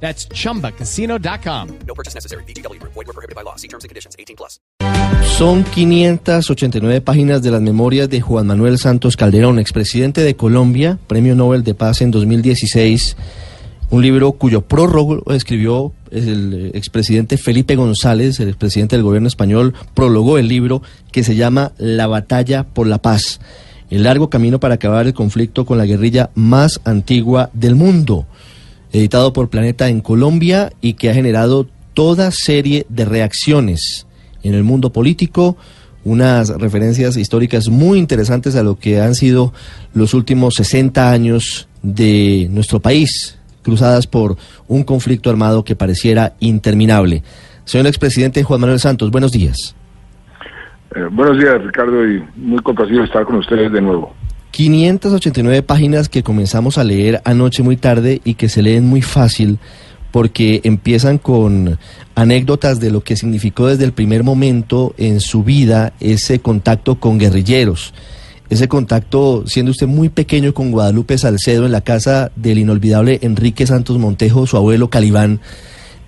That's chumbacasino.com. No purchase necessary. BGW. Void were prohibited by law. See terms and conditions. 18 plus. Son 589 páginas de las memorias de Juan Manuel Santos Calderón, expresidente de Colombia, Premio Nobel de Paz en 2016. Un libro cuyo prólogo escribió el expresidente Felipe González, el expresidente del gobierno español, prologó el libro que se llama La batalla por la paz, el largo camino para acabar el conflicto con la guerrilla más antigua del mundo editado por Planeta en Colombia y que ha generado toda serie de reacciones en el mundo político, unas referencias históricas muy interesantes a lo que han sido los últimos 60 años de nuestro país, cruzadas por un conflicto armado que pareciera interminable. Señor expresidente Juan Manuel Santos, buenos días. Eh, buenos días, Ricardo, y muy complacido estar con ustedes de nuevo. 589 páginas que comenzamos a leer anoche muy tarde y que se leen muy fácil porque empiezan con anécdotas de lo que significó desde el primer momento en su vida ese contacto con guerrilleros. Ese contacto, siendo usted muy pequeño con Guadalupe Salcedo en la casa del inolvidable Enrique Santos Montejo, su abuelo Calibán,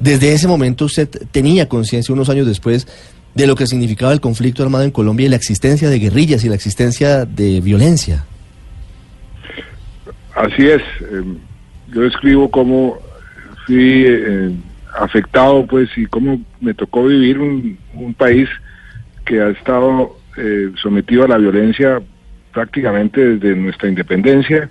desde ese momento usted tenía conciencia unos años después de lo que significaba el conflicto armado en Colombia y la existencia de guerrillas y la existencia de violencia. Así es. eh, yo escribo cómo fui eh, afectado, pues, y cómo me tocó vivir un, país que ha estado eh, sometido a la violencia prácticamente desde nuestra independencia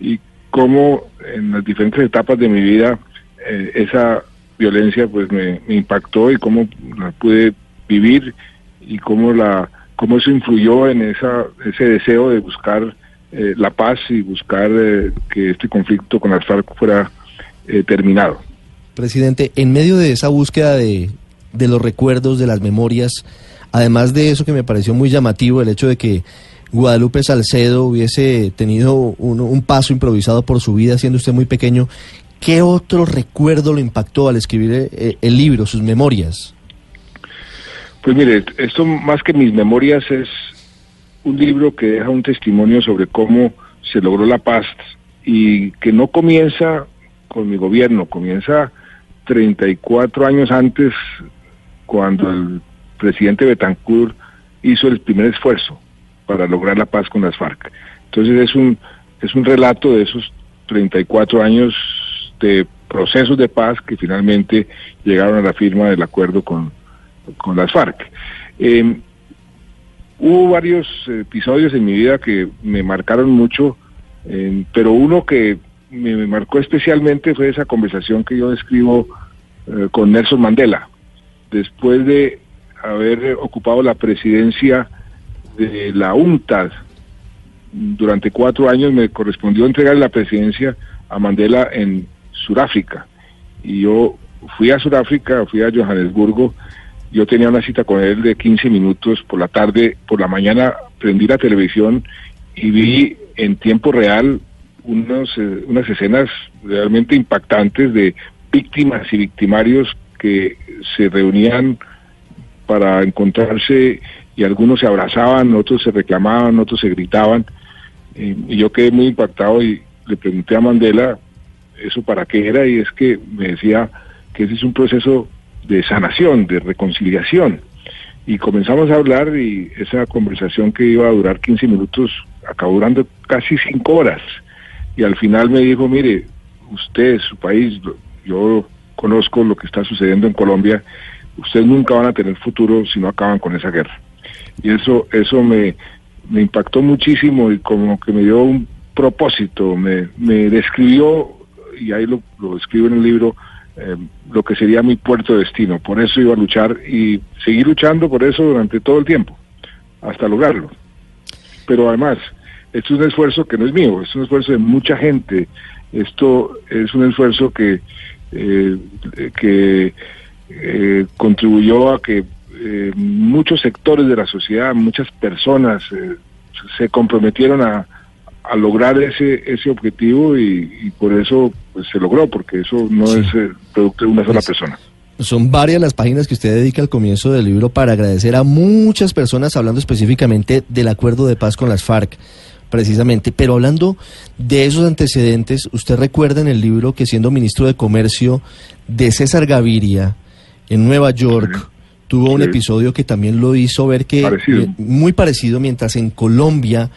y cómo en las diferentes etapas de mi vida eh, esa violencia pues me, me impactó y cómo la pude vivir y cómo la cómo eso influyó en esa ese deseo de buscar eh, la paz y buscar eh, que este conflicto con las FARC fuera eh, terminado. Presidente, en medio de esa búsqueda de, de los recuerdos, de las memorias, además de eso que me pareció muy llamativo, el hecho de que Guadalupe Salcedo hubiese tenido un, un paso improvisado por su vida siendo usted muy pequeño, ¿qué otro recuerdo lo impactó al escribir el libro, sus memorias? Pues mire, esto más que mis memorias es un libro que deja un testimonio sobre cómo se logró la paz y que no comienza con mi gobierno, comienza 34 años antes cuando el presidente Betancourt hizo el primer esfuerzo para lograr la paz con las FARC. Entonces es un es un relato de esos 34 años de procesos de paz que finalmente llegaron a la firma del acuerdo con, con las FARC. Eh, hubo varios episodios en mi vida que me marcaron mucho, eh, pero uno que me, marcó especialmente fue esa conversación que yo escribo eh, con Nelson Mandela, después de haber ocupado la presidencia de la UNTAD durante cuatro años me correspondió entregar la presidencia a Mandela en Sudáfrica. Y yo fui a Sudáfrica, fui a Johannesburgo yo tenía una cita con él de 15 minutos por la tarde, por la mañana prendí la televisión y vi en tiempo real unos, eh, unas escenas realmente impactantes de víctimas y victimarios que se reunían para encontrarse y algunos se abrazaban, otros se reclamaban, otros se gritaban. Eh, y yo quedé muy impactado y le pregunté a Mandela eso para qué era y es que me decía que ese es un proceso de sanación, de reconciliación. Y comenzamos a hablar y esa conversación que iba a durar 15 minutos acabó durando casi 5 horas. Y al final me dijo, mire, usted, su país, yo conozco lo que está sucediendo en Colombia, ustedes nunca van a tener futuro si no acaban con esa guerra. Y eso, eso me, me impactó muchísimo y como que me dio un propósito, me, me describió, y ahí lo, lo escribo en el libro, eh, lo que sería mi puerto de destino. Por eso iba a luchar y seguir luchando por eso durante todo el tiempo, hasta lograrlo. Pero además, esto es un esfuerzo que no es mío, es un esfuerzo de mucha gente. Esto es un esfuerzo que, eh, que eh, contribuyó a que eh, muchos sectores de la sociedad, muchas personas eh, se comprometieron a, a lograr ese ese objetivo y, y por eso pues, se logró, porque eso no Sí. es eh, producto de una sola persona. Son varias las páginas que usted dedica al comienzo del libro para agradecer a muchas personas, hablando específicamente del acuerdo de paz con las FARC, precisamente. Pero hablando de esos antecedentes, usted recuerda en el libro que siendo ministro de Comercio de César Gaviria en Nueva York, Sí. tuvo un Sí. episodio que también lo hizo ver que Parecido. eh, muy parecido, mientras en Colombia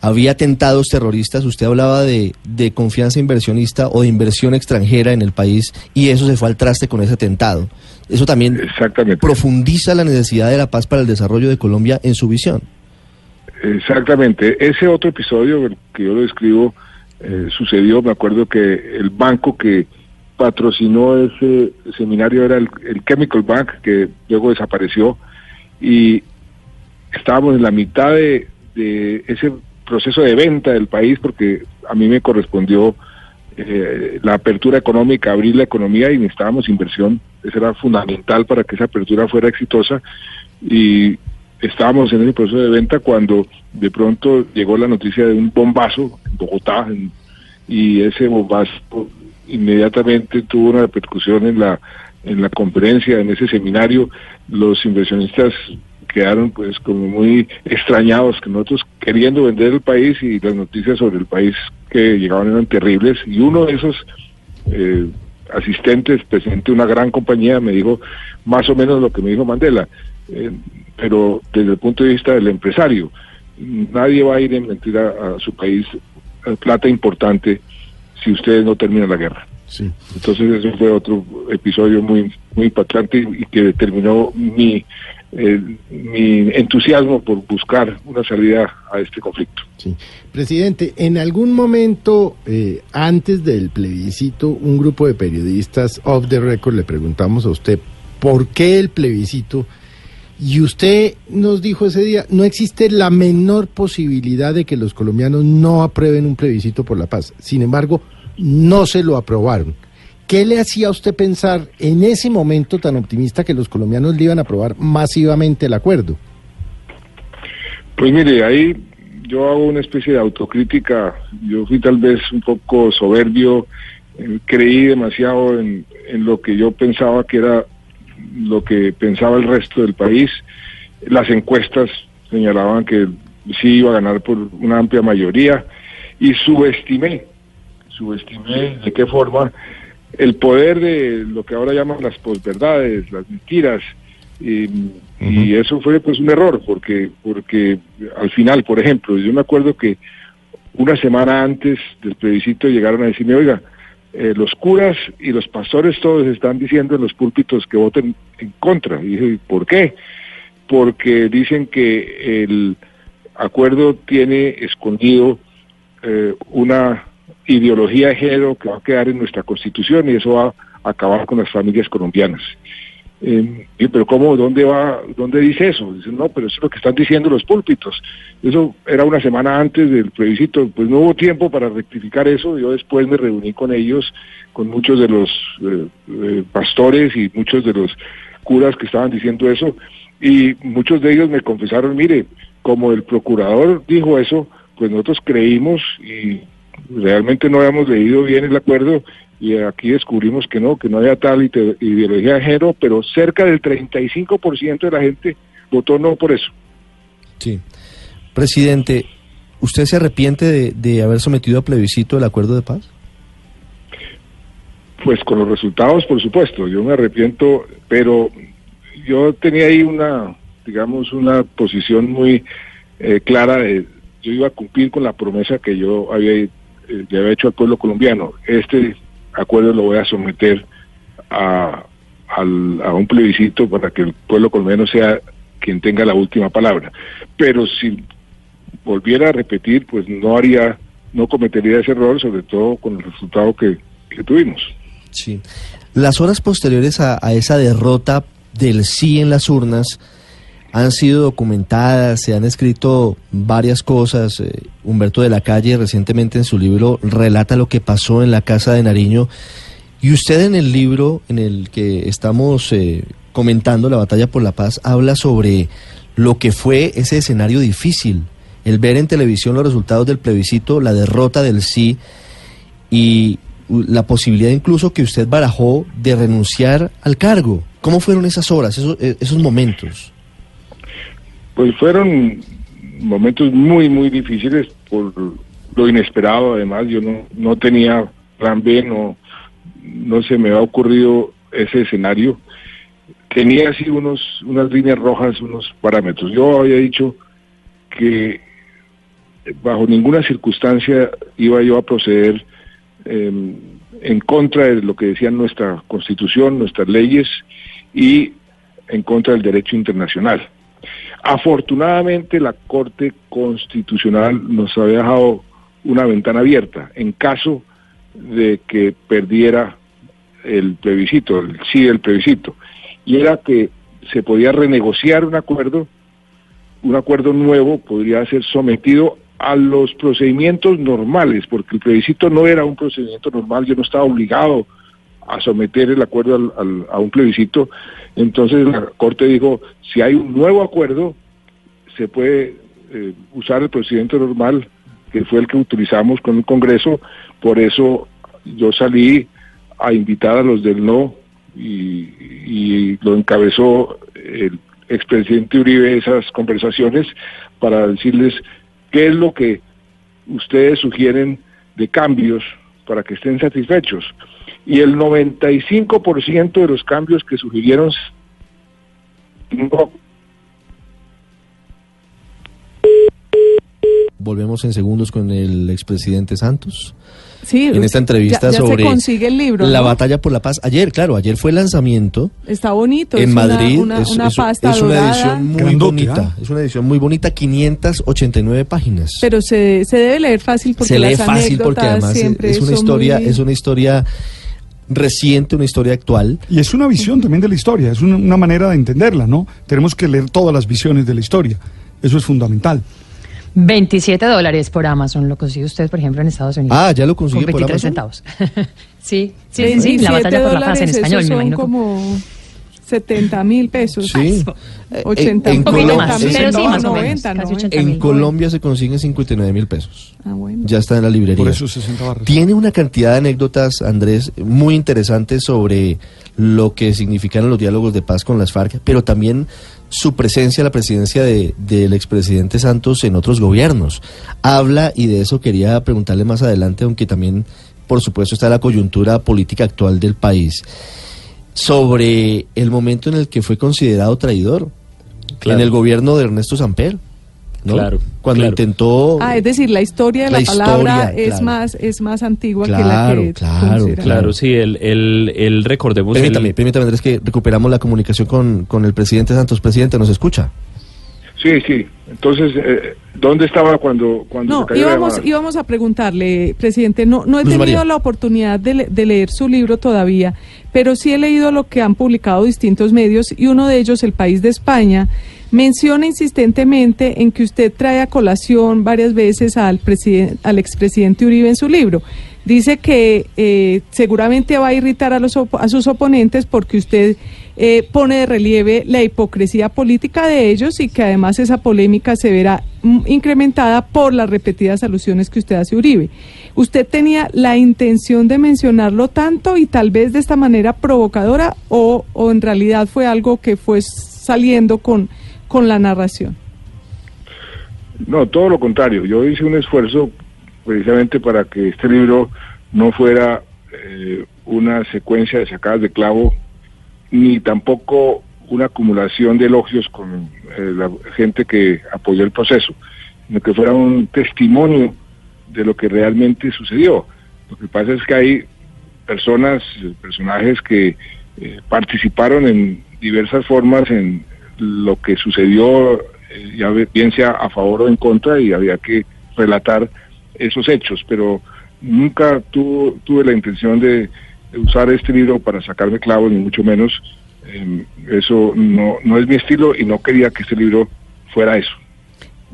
había atentados terroristas, usted hablaba de, de confianza inversionista o de inversión extranjera en el país y eso se fue al traste con ese atentado. Eso también Exactamente. profundiza la necesidad de la paz para el desarrollo de Colombia en su visión. Exactamente. Ese otro episodio que yo lo describo eh, sucedió, me acuerdo que el banco que patrocinó ese seminario era el, el Chemical Bank, que luego desapareció, y estábamos en la mitad de, de ese proceso de venta del país, porque a mí me correspondió eh, la apertura económica, abrir la economía y necesitábamos inversión. Eso era fundamental para que esa apertura fuera exitosa. Y estábamos en el proceso de venta cuando de pronto llegó la noticia de un bombazo en Bogotá y ese bombazo inmediatamente tuvo una repercusión en la en la conferencia, en ese seminario, los inversionistas quedaron pues como muy extrañados que nosotros queriendo vender el país y las noticias sobre el país que llegaban eran terribles y uno de esos eh, asistentes, presidente de una gran compañía, me dijo más o menos lo que me dijo Mandela, eh, pero desde el punto de vista del empresario, nadie va a ir a invertir a, su país eh, plata importante si ustedes no terminan la guerra. Sí. Entonces ese fue otro episodio muy muy impactante y, y que determinó mi eh, mi entusiasmo por buscar una salida a este conflicto. Sí. Presidente, en algún momento eh, antes del plebiscito, un grupo de periodistas off the record le preguntamos a usted por qué el plebiscito y usted nos dijo ese día, no existe la menor posibilidad de que los colombianos no aprueben un plebiscito por la paz. Sin embargo, no se lo aprobaron. ¿Qué le hacía a usted pensar en ese momento tan optimista que los colombianos le iban a aprobar masivamente el acuerdo? Pues mire, ahí yo hago una especie de autocrítica. Yo fui tal vez un poco soberbio, eh, creí demasiado en, en lo que yo pensaba que era lo que pensaba el resto del país. Las encuestas señalaban que sí iba a ganar por una amplia mayoría y subestimé, subestimé de qué forma el poder de lo que ahora llaman las posverdades, las mentiras, y, y eso fue pues un error porque porque al final, por ejemplo, yo me acuerdo que una semana antes del plebiscito llegaron a decirme, oiga, eh, los curas y los pastores todos están diciendo en los púlpitos que voten en contra. Y dije, ¿por qué? Porque dicen que el acuerdo tiene escondido eh, una ideología de género que va a quedar en nuestra constitución y eso va a acabar con las familias colombianas. Y, pero cómo, dónde va, dónde dice eso? Dicen, no, pero eso es lo que están diciendo los púlpitos. Eso era una semana antes del plebiscito, pues no hubo tiempo para rectificar eso. Yo después me reuní con ellos, con muchos de los eh, eh, pastores y muchos de los curas que estaban diciendo eso, y muchos de ellos me confesaron, mire, como el procurador dijo eso, pues nosotros creímos y realmente no habíamos leído bien el acuerdo y aquí descubrimos que no, que no había tal ide- ideología de género, pero cerca del 35% de la gente votó no por eso. Sí. Presidente, ¿usted se arrepiente de, de haber sometido a plebiscito el acuerdo de paz? Pues con los resultados, por supuesto, yo me arrepiento, pero yo tenía ahí una, digamos, una posición muy eh, clara de, yo iba a cumplir con la promesa que yo había, eh, le había hecho al pueblo colombiano. Este acuerdo lo voy a someter a, al- a un plebiscito para que el pueblo colombiano sea quien tenga la última palabra. Pero si volviera a repetir, pues no haría, no cometería ese error, sobre todo con el resultado que, tuvimos. Sí. Las horas posteriores a, a esa derrota del sí en las urnas han sido documentadas, se han escrito varias cosas. eh, Humberto de la Calle recientemente en su libro relata lo que pasó en la casa de Nariño. Y usted en el libro en el que estamos eh, comentando la batalla por la paz, habla sobre lo que fue ese escenario difícil, el ver en televisión los resultados del plebiscito, la derrota del sí y la posibilidad incluso que usted barajó de renunciar al cargo. ¿Cómo fueron esas horas, esos, eh, esos momentos? Pues fueron momentos muy, muy difíciles por lo inesperado. Además, yo no, no tenía plan B, no, no se me ha ocurrido ese escenario. Tenía así unos, unas líneas rojas, unos parámetros. Yo había dicho que bajo ninguna circunstancia iba yo a proceder eh, en contra de lo que decía nuestra constitución, nuestras leyes y en contra del derecho internacional. Afortunadamente la Corte Constitucional nos había dejado una ventana abierta en caso de que perdiera el plebiscito, el sí del plebiscito, y era que se podía renegociar un acuerdo, un acuerdo nuevo podría ser sometido a los procedimientos normales, porque el plebiscito no era un procedimiento normal, yo no estaba obligado a someter el acuerdo al, al, a un plebiscito. Entonces la Corte dijo, si hay un nuevo acuerdo, se puede eh, usar el procedimiento normal, que fue el que utilizamos con el Congreso. Por eso yo salí a invitar a los del no y, y lo encabezó el expresidente Uribe esas conversaciones para decirles qué es lo que ustedes sugieren de cambios para que estén satisfechos y el 95% de los cambios que sugirieron no. Volvemos en segundos con el expresidente Santos. Sí, en esta entrevista ya, ya sobre se consigue el libro, la ¿no? batalla por la paz. Ayer, claro, ayer fue el lanzamiento Está bonito. en es una- Madrid. Una, es, una es- pasta es una dorada, edición muy Grandote, bonita. ¿ah? Es una edición muy bonita, 589 páginas. Pero se, se debe leer fácil porque se lee las fácil porque además es, siempre es una historia, muy- es una historia reciente, una historia actual. Y es una visión también de la historia, es una, una manera de entenderla, ¿no? Tenemos que leer todas las visiones de la historia. Eso es fundamental. 27 dólares por Amazon lo consigue usted, por ejemplo, en Estados Unidos. Ah, ya lo con consigue por 23 Amazon. centavos. sí, sí, sí, sí, la 27 batalla por la paz en español, me imagino. que- como 70 mil pesos. Sí. 80 en mil, Colombia- 90 más, mil, pero sí, no, más o menos, 90, casi 90. 80 En mil. Colombia se consiguen 59 mil pesos. Ah, bueno. Ya está en la librería. Por eso 60 barras. Tiene una cantidad de anécdotas, Andrés, muy interesantes sobre lo que significaron los diálogos de paz con las FARC, pero también su presencia, la presidencia de- del expresidente Santos en otros gobiernos. Habla, y de eso quería preguntarle más adelante, aunque también, por supuesto, está la coyuntura política actual del país, sobre el momento en el que fue considerado traidor Claro. en el gobierno de Ernesto Samper. ¿no? Claro, Cuando claro. intentó... Ah, es decir, la historia de la, La palabra historia, es claro. más es más antigua Claro, que la que claro, Claro, sí, él, él, él recordemos... Permítame, el- permítame, Andrés, que recuperamos la comunicación con, con el presidente Santos. Presidente, ¿nos escucha? Sí, sí. Entonces, eh, ¿dónde estaba cuando, cuando No, se cayó la íbamos, íbamos a preguntarle, presidente, no, no he Luz tenido María. la oportunidad de, le- de leer su libro todavía, pero sí he leído lo que han publicado distintos medios y uno de ellos, El País de España, menciona insistentemente en que usted trae a colación varias veces al, al expresidente Uribe en su libro. Dice que eh, seguramente va a irritar a, los opo- a sus oponentes porque usted eh, pone de relieve la hipocresía política de ellos y que además esa polémica se verá mm, incrementada por las repetidas alusiones que usted hace Uribe. ¿Usted tenía la intención de mencionarlo tanto y tal vez de esta manera provocadora o, o en realidad fue algo que fue saliendo con, con la narración? No, todo lo contrario. Yo hice un esfuerzo precisamente para que este libro no fuera eh, una secuencia de sacadas de clavo, ni tampoco una acumulación de elogios con eh, la gente que apoyó el proceso, sino que fuera un testimonio de lo que realmente sucedió. Lo que pasa es que hay personas, personajes que eh, participaron en diversas formas en lo que sucedió, eh, ya bien sea a favor o en contra, y había que relatar esos hechos, pero nunca tu- tuve la intención de usar este libro para sacarme clavos, ni mucho menos. Eh, eso no, no es mi estilo y no quería que este libro fuera eso.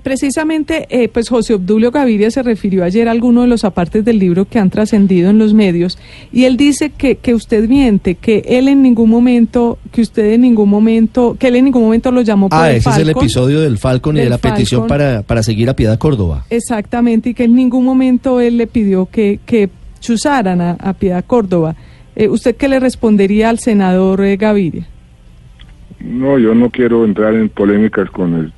precisamente, eh, pues José Obdulio Gaviria se refirió ayer a algunos de los apartes del libro que han trascendido en los medios y él dice que, que usted miente, que él en ningún momento, que usted en ningún momento, que él en ningún momento lo llamó Ah, el ese es el episodio del Falcon y de la petición para, para seguir a Piedad Córdoba. Exactamente, y que en ningún momento él le pidió que, que chuzaran a, Piedad Córdoba. Eh, ¿Usted qué le respondería al senador eh, Gaviria? No, yo no quiero entrar en polémicas con el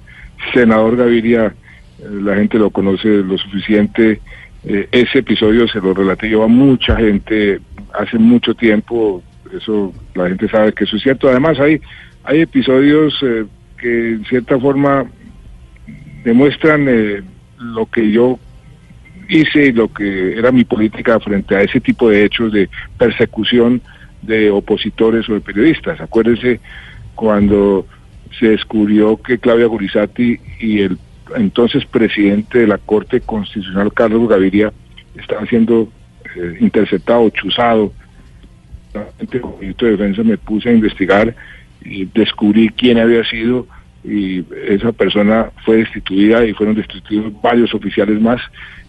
senador Gaviria, eh, la gente lo conoce lo suficiente. Ese episodio se lo relaté yo a mucha gente hace mucho tiempo, eso la gente sabe que eso es cierto. Además hay, hay episodios que en cierta forma demuestran eh, lo que yo hice lo que era mi política frente a ese tipo de hechos de persecución de opositores o de periodistas. Acuérdense cuando se descubrió que Claudia Gurizati y el entonces presidente de la Corte Constitucional, Carlos Gaviria, estaban siendo eh, interceptados, chuzados. Como ministro de Defensa me puse a investigar y descubrí quién había sido y esa persona fue destituida y fueron destituidos varios oficiales más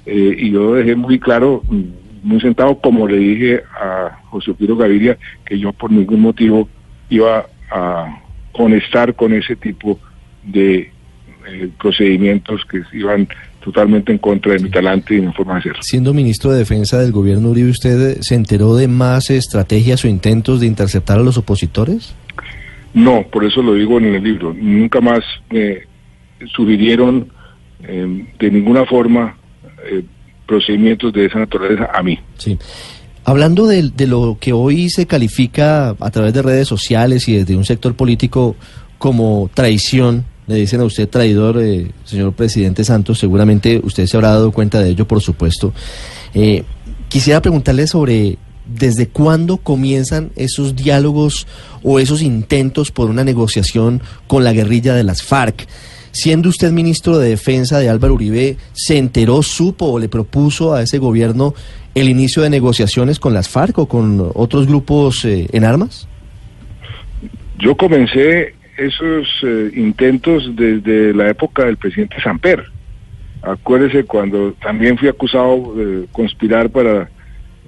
eh, y yo dejé muy claro, mm, muy sentado, como le dije a José Piro Gaviria, que yo por ningún motivo iba a honestar con ese tipo de eh, procedimientos que iban totalmente en contra de mi talante y mi forma de ser. Siendo ministro de Defensa del gobierno Uribe, ¿usted se enteró de más estrategias o intentos de interceptar a los opositores? No, por eso lo digo en el libro. Nunca más me sugirieron eh, de ninguna forma eh, procedimientos de esa naturaleza a mí. Sí. Hablando de, de lo que hoy se califica a través de redes sociales y desde un sector político como traición, le dicen a usted traidor, eh, señor presidente Santos, seguramente usted se habrá dado cuenta de ello, por supuesto. Eh, quisiera preguntarle sobre desde cuándo comienzan esos diálogos o esos intentos por una negociación con la guerrilla de las FARC. Siendo usted ministro de Defensa de Álvaro Uribe, ¿se enteró, supo o le propuso a ese gobierno el inicio de negociaciones con las FARC o con otros grupos eh, en armas? Yo comencé esos eh, intentos desde la época del presidente Samper. Acuérdese cuando también fui acusado de conspirar para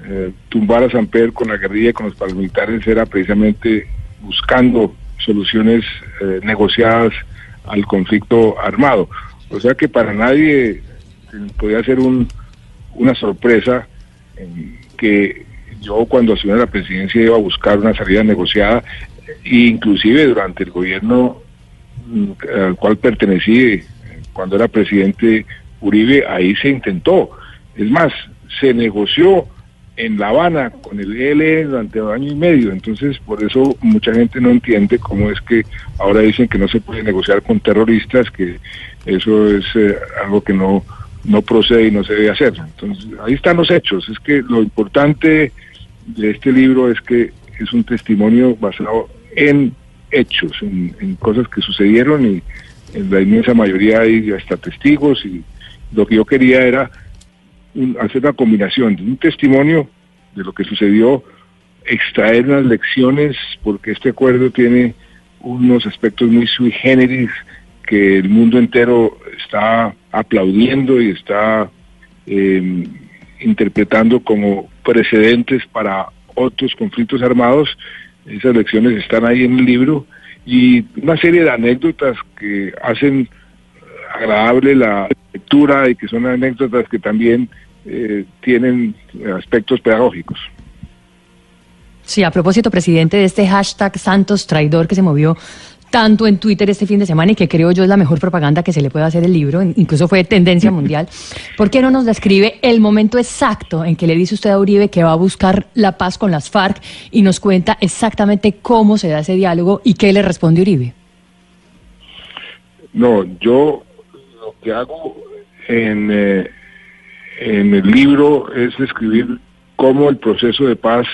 eh, tumbar a Samper con la guerrilla con los paramilitares, era precisamente buscando soluciones eh, negociadas al conflicto armado. O sea que para nadie eh, podía ser un, una sorpresa que yo cuando asumí la presidencia iba a buscar una salida negociada e inclusive durante el gobierno mm, al cual pertenecí cuando era presidente Uribe, ahí se intentó. Es más, se negoció en La Habana con el ELN durante un año y medio, entonces por eso mucha gente no entiende cómo es que ahora dicen que no se puede negociar con terroristas, que eso es eh, algo que no no procede y no se debe hacer. Entonces, ahí están los hechos. Es que lo importante de este libro es que es un testimonio basado en hechos, en, en cosas que sucedieron y en la inmensa mayoría hay hasta testigos y lo que yo quería era un- hacer una combinación de un testimonio de lo que sucedió, extraer unas lecciones, porque este acuerdo tiene unos aspectos muy sui generis que el mundo entero está aplaudiendo y está eh, interpretando como precedentes para otros conflictos armados. Esas lecciones están ahí en el libro y una serie de anécdotas que hacen agradable la lectura y que son anécdotas que también eh, tienen aspectos pedagógicos. Sí, a propósito, presidente, de este hashtag Santos Traidor que se movió tanto en Twitter este fin de semana y que creo yo es la mejor propaganda que se le puede hacer el libro, incluso fue tendencia mundial. ¿Por qué no nos describe el momento exacto en que le dice usted a Uribe que va a buscar la paz con las FARC y nos cuenta exactamente cómo se da ese diálogo y qué le responde Uribe? No, yo lo que hago en, eh, en el libro es describir cómo el proceso de paz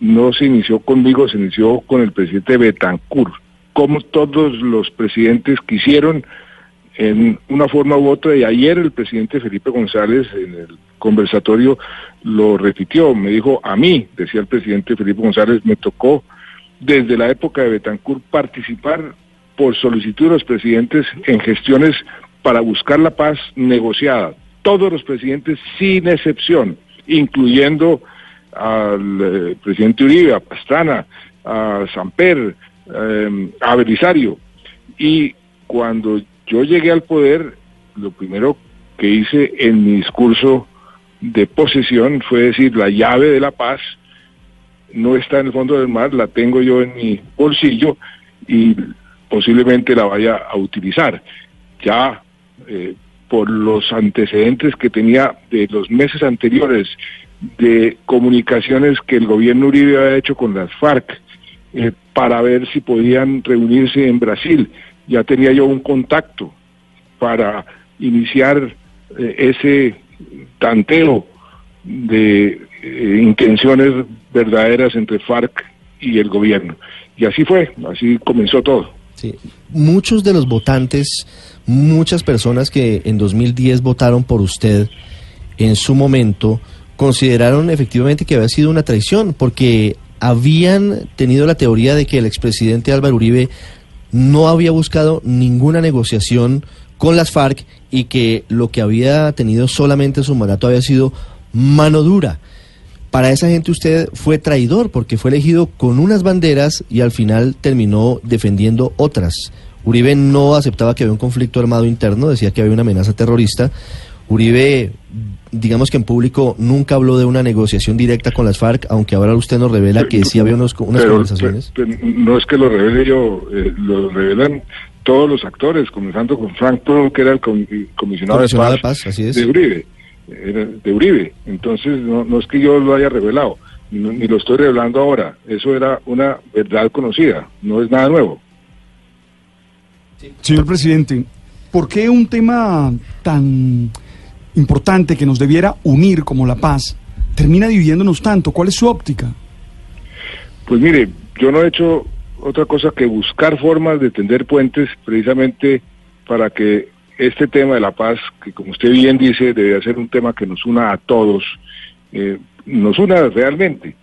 no se inició conmigo, se inició con el presidente Betancourt, cómo todos los presidentes quisieron en una forma u otra, y ayer el presidente Felipe González en el conversatorio lo repitió, me dijo, a mí, decía el presidente Felipe González, me tocó desde la época de Betancourt participar por solicitud de los presidentes en gestiones para buscar la paz negociada. Todos los presidentes, sin excepción, incluyendo al eh, presidente Uribe, a Pastrana, a Samper, eh, a Belisario. Y cuando yo llegué al poder, lo primero que hice en mi discurso de posesión fue decir la llave de la paz no está en el fondo del mar, la tengo yo en mi bolsillo y posiblemente la vaya a utilizar. Ya eh, por los antecedentes que tenía de los meses anteriores de comunicaciones que el gobierno Uribe había hecho con las FARC eh, para ver si podían reunirse en Brasil. Ya tenía yo un contacto para iniciar eh, ese tanteo de eh, intenciones verdaderas entre FARC y el gobierno. Y así fue, así comenzó todo. Muchos de los votantes, muchas personas que en 2010 votaron por usted, en su momento consideraron efectivamente que había sido una traición, porque habían tenido la teoría de que el expresidente Álvaro Uribe no había buscado ninguna negociación con las FARC y que lo que había tenido solamente su mandato había sido mano dura. Para esa gente usted fue traidor porque fue elegido con unas banderas y al final terminó defendiendo otras. Uribe no aceptaba que había un conflicto armado interno, decía que había una amenaza terrorista. Uribe, digamos que en público nunca habló de una negociación directa con las FARC, aunque ahora usted nos revela que sí había unos, unas Pero- conversaciones. pero- pero no es que lo revele yo, eh, lo revelan todos los actores, comenzando con Frank Pearl, que era el com- comisionado, Comisionado de de paz, paz, así es. de Uribe, era de Uribe. Entonces, no, no es que yo lo haya revelado, no- ni lo estoy revelando ahora. Eso era una verdad conocida, no es nada nuevo. Señor presidente, ¿por qué un tema tan importante que nos debiera unir como la paz termina dividiéndonos tanto? ¿Cuál es su óptica? Pues mire, yo no he hecho otra cosa que buscar formas de tender puentes precisamente para que este tema de la paz, que como usted bien dice, debería ser un tema que nos una a todos, eh, nos una realmente.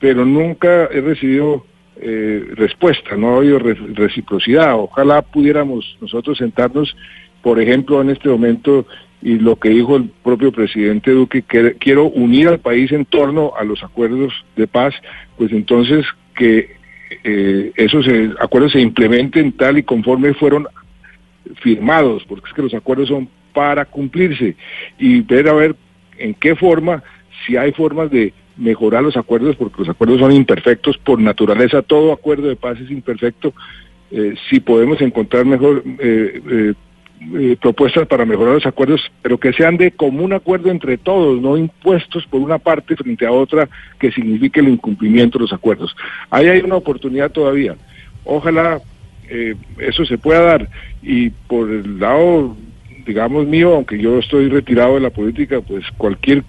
Pero nunca he recibido eh, respuesta, no ha habido re- reciprocidad. Ojalá pudiéramos nosotros sentarnos, por ejemplo, en este momento, y lo que dijo el propio presidente Duque, que quiero unir al país en torno a los acuerdos de paz, pues entonces que eh, esos eh, acuerdos se implementen tal y conforme fueron firmados, porque es que los acuerdos son para cumplirse y ver a ver en qué forma, si hay formas de mejorar los acuerdos, porque los acuerdos son imperfectos por naturaleza, todo acuerdo de paz es imperfecto, eh, si podemos encontrar mejor eh, eh, eh, propuestas para mejorar los acuerdos, pero que sean de común acuerdo entre todos, no impuestos por una parte frente a otra que signifique el incumplimiento de los acuerdos. Ahí hay una oportunidad todavía. Ojalá eh, eso se pueda dar. Y por el lado, digamos, mío, aunque yo estoy retirado de la política, pues cualquier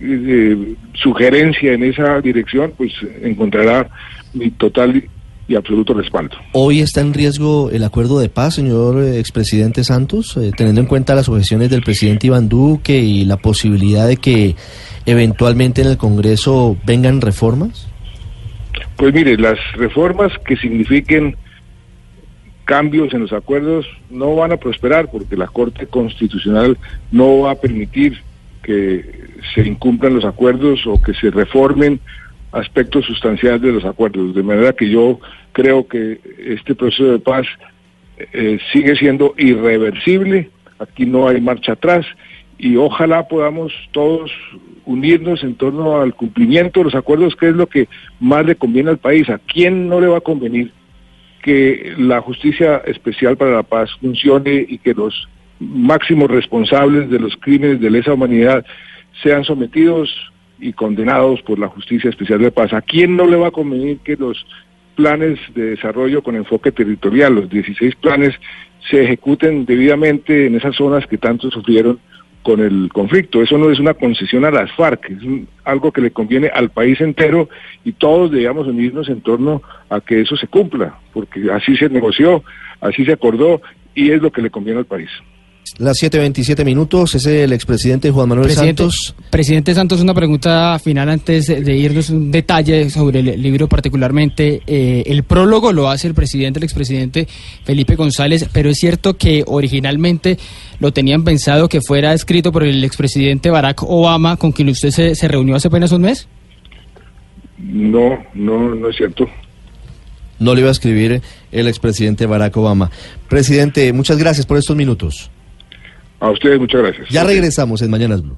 eh, sugerencia en esa dirección, pues encontrará mi total y absoluto respaldo. Hoy está en riesgo el acuerdo de paz, señor eh, expresidente Santos, eh, teniendo en cuenta las objeciones del presidente Iván Duque y la posibilidad de que eventualmente en el Congreso vengan reformas. Pues mire, las reformas que signifiquen cambios en los acuerdos no van a prosperar porque la Corte Constitucional no va a permitir que se incumplan los acuerdos o que se reformen aspectos sustanciales de los acuerdos. De manera que yo creo que este proceso de paz eh, sigue siendo irreversible, aquí no hay marcha atrás y ojalá podamos todos unirnos en torno al cumplimiento de los acuerdos, que es lo que más le conviene al país. ¿A quién no le va a convenir que la justicia especial para la paz funcione y que los máximos responsables de los crímenes de lesa humanidad sean sometidos y condenados por la justicia especial de paz? ¿A quién no le va a convenir que los planes de desarrollo con enfoque territorial, los 16 planes, se ejecuten debidamente en esas zonas que tanto sufrieron con el conflicto. Eso no es una concesión a las FARC, es un- algo que le conviene al país entero y todos debemos unirnos en torno a que eso se cumpla, porque así se negoció, así se acordó y es lo que le conviene al país. Las 7.27 minutos, es el expresidente Juan Manuel Presidente, Santos. Presidente Santos, una pregunta final antes de irnos, un detalle sobre el libro particularmente. Eh, el prólogo lo hace el presidente, el expresidente Felipe González, pero es cierto que originalmente lo tenían pensado que fuera escrito por el expresidente Barack Obama, con quien usted se, se reunió hace apenas un mes. No, no, no es cierto. No le iba a escribir el expresidente Barack Obama. Presidente, muchas gracias por estos minutos. A ustedes muchas gracias. Ya regresamos en Mañanas Blue.